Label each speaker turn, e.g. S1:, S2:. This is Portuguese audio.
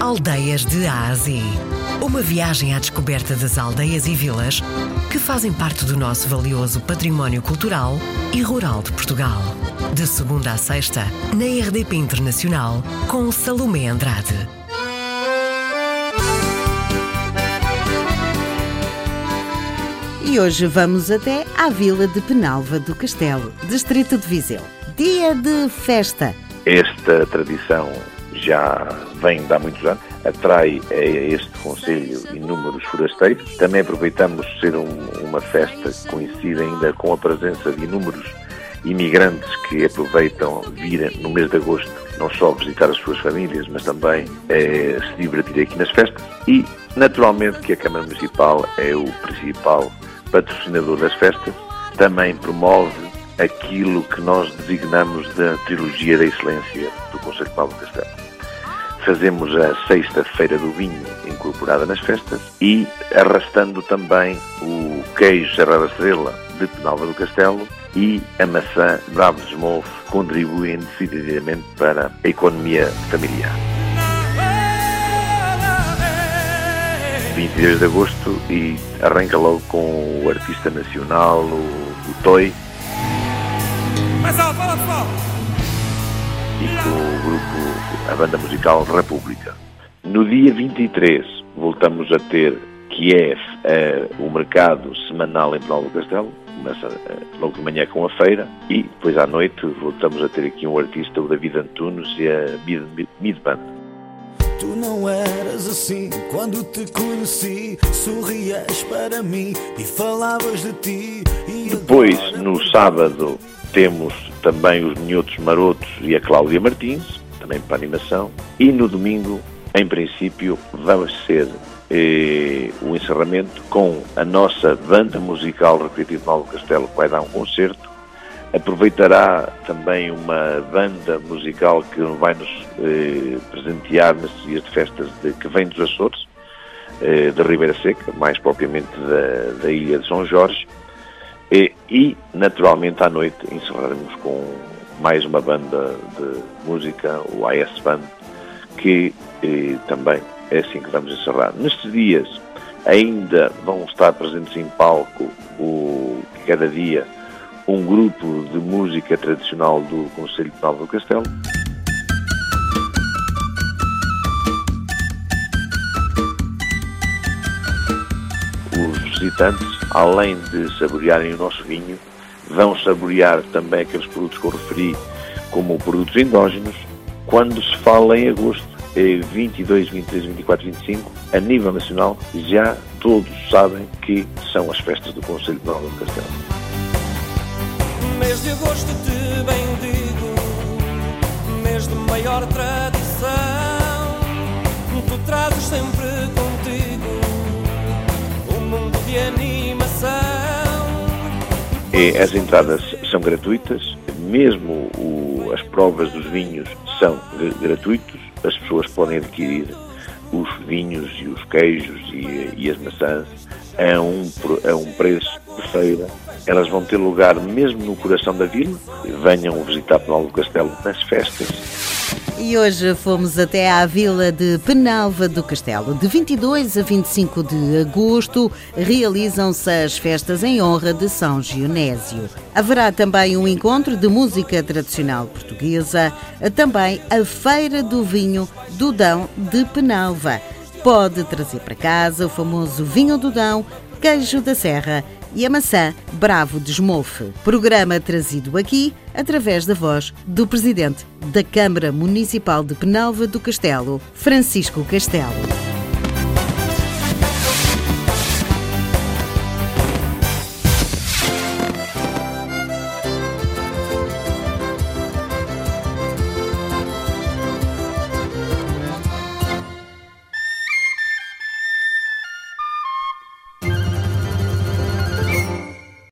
S1: Aldeias de Ásia. Uma viagem à descoberta das aldeias e vilas que fazem parte do nosso valioso património cultural e rural de Portugal. De segunda a sexta, na RDP Internacional, com Salomé Andrade.
S2: E hoje vamos até à vila de Penalva do Castelo, distrito de Viseu. Dia de festa.
S3: Esta tradição já vem de há muitos anos, atrai a este Conselho inúmeros forasteiros. Também aproveitamos ser um, uma festa que coincide ainda com a presença de inúmeros imigrantes que aproveitam vir no mês de agosto não só visitar as suas famílias, mas também é, se divertir aqui nas festas. E, naturalmente, que a Câmara Municipal é o principal patrocinador das festas, também promove aquilo que nós designamos da Trilogia da Excelência do Conselho Paulo Castelo. Fazemos a Sexta-feira do Vinho incorporada nas festas e arrastando também o queijo Serra da Estrela de Penalva do Castelo e a maçã Bravo de Smolf contribuem decididamente para a economia familiar. 22 de agosto e arranca logo com o artista nacional, o, o Toy. E com o grupo, a banda musical República. No dia 23 voltamos a ter Kiev, é o mercado semanal em Penal do Castelo, começa eh, logo de manhã com a feira e depois à noite voltamos a ter aqui um artista, o David Antunes e a Mid, Mid Band.
S4: Tu não eras assim quando te conheci. Sorrias para mim e falavas de ti.
S3: Depois, no sábado, temos também os Minhotos Marotos e a Cláudia Martins, também para animação. E no domingo, em princípio, vamos ser eh, o encerramento com a nossa banda musical recreativa Paulo Castelo, que vai dar um concerto aproveitará também uma banda musical que vai nos eh, presentear nestes dias de festas de, que vem dos Açores, eh, da Ribeira Seca, mais propriamente da, da Ilha de São Jorge, e, e, naturalmente à noite encerraremos com mais uma banda de música, o AS Band, que eh, também é assim que vamos encerrar. Nestes dias ainda vão estar presentes em palco o, cada dia um grupo de música tradicional do Conselho de Nova do Castelo. Visitantes, além de saborearem o nosso vinho, vão saborear também aqueles produtos que eu referi como produtos endógenos, quando se fala em agosto, 22, 23, 24, 25, a nível nacional, já todos sabem que são as festas do Conselho de Nova do Castelo
S4: mês de agosto te bendigo, mês de maior tradição. Tu trazes sempre
S3: E as entradas são gratuitas, mesmo o, as provas dos vinhos são gratuitos, as pessoas podem adquirir os vinhos e os queijos e, e as maçãs a um, a um preço de feira elas vão ter lugar mesmo no coração da vila. Venham visitar Penalva do Castelo nas festas.
S2: E hoje fomos até à vila de Penalva do Castelo. De 22 a 25 de agosto realizam-se as festas em honra de São Gionésio. Haverá também um encontro de música tradicional portuguesa, também a Feira do Vinho do Dão de Penalva. Pode trazer para casa o famoso vinho do Dão, queijo da serra e a maçã Bravo de Esmolfe. Programa trazido aqui através da voz do Presidente da Câmara Municipal de Penalva do Castelo, Francisco Castelo.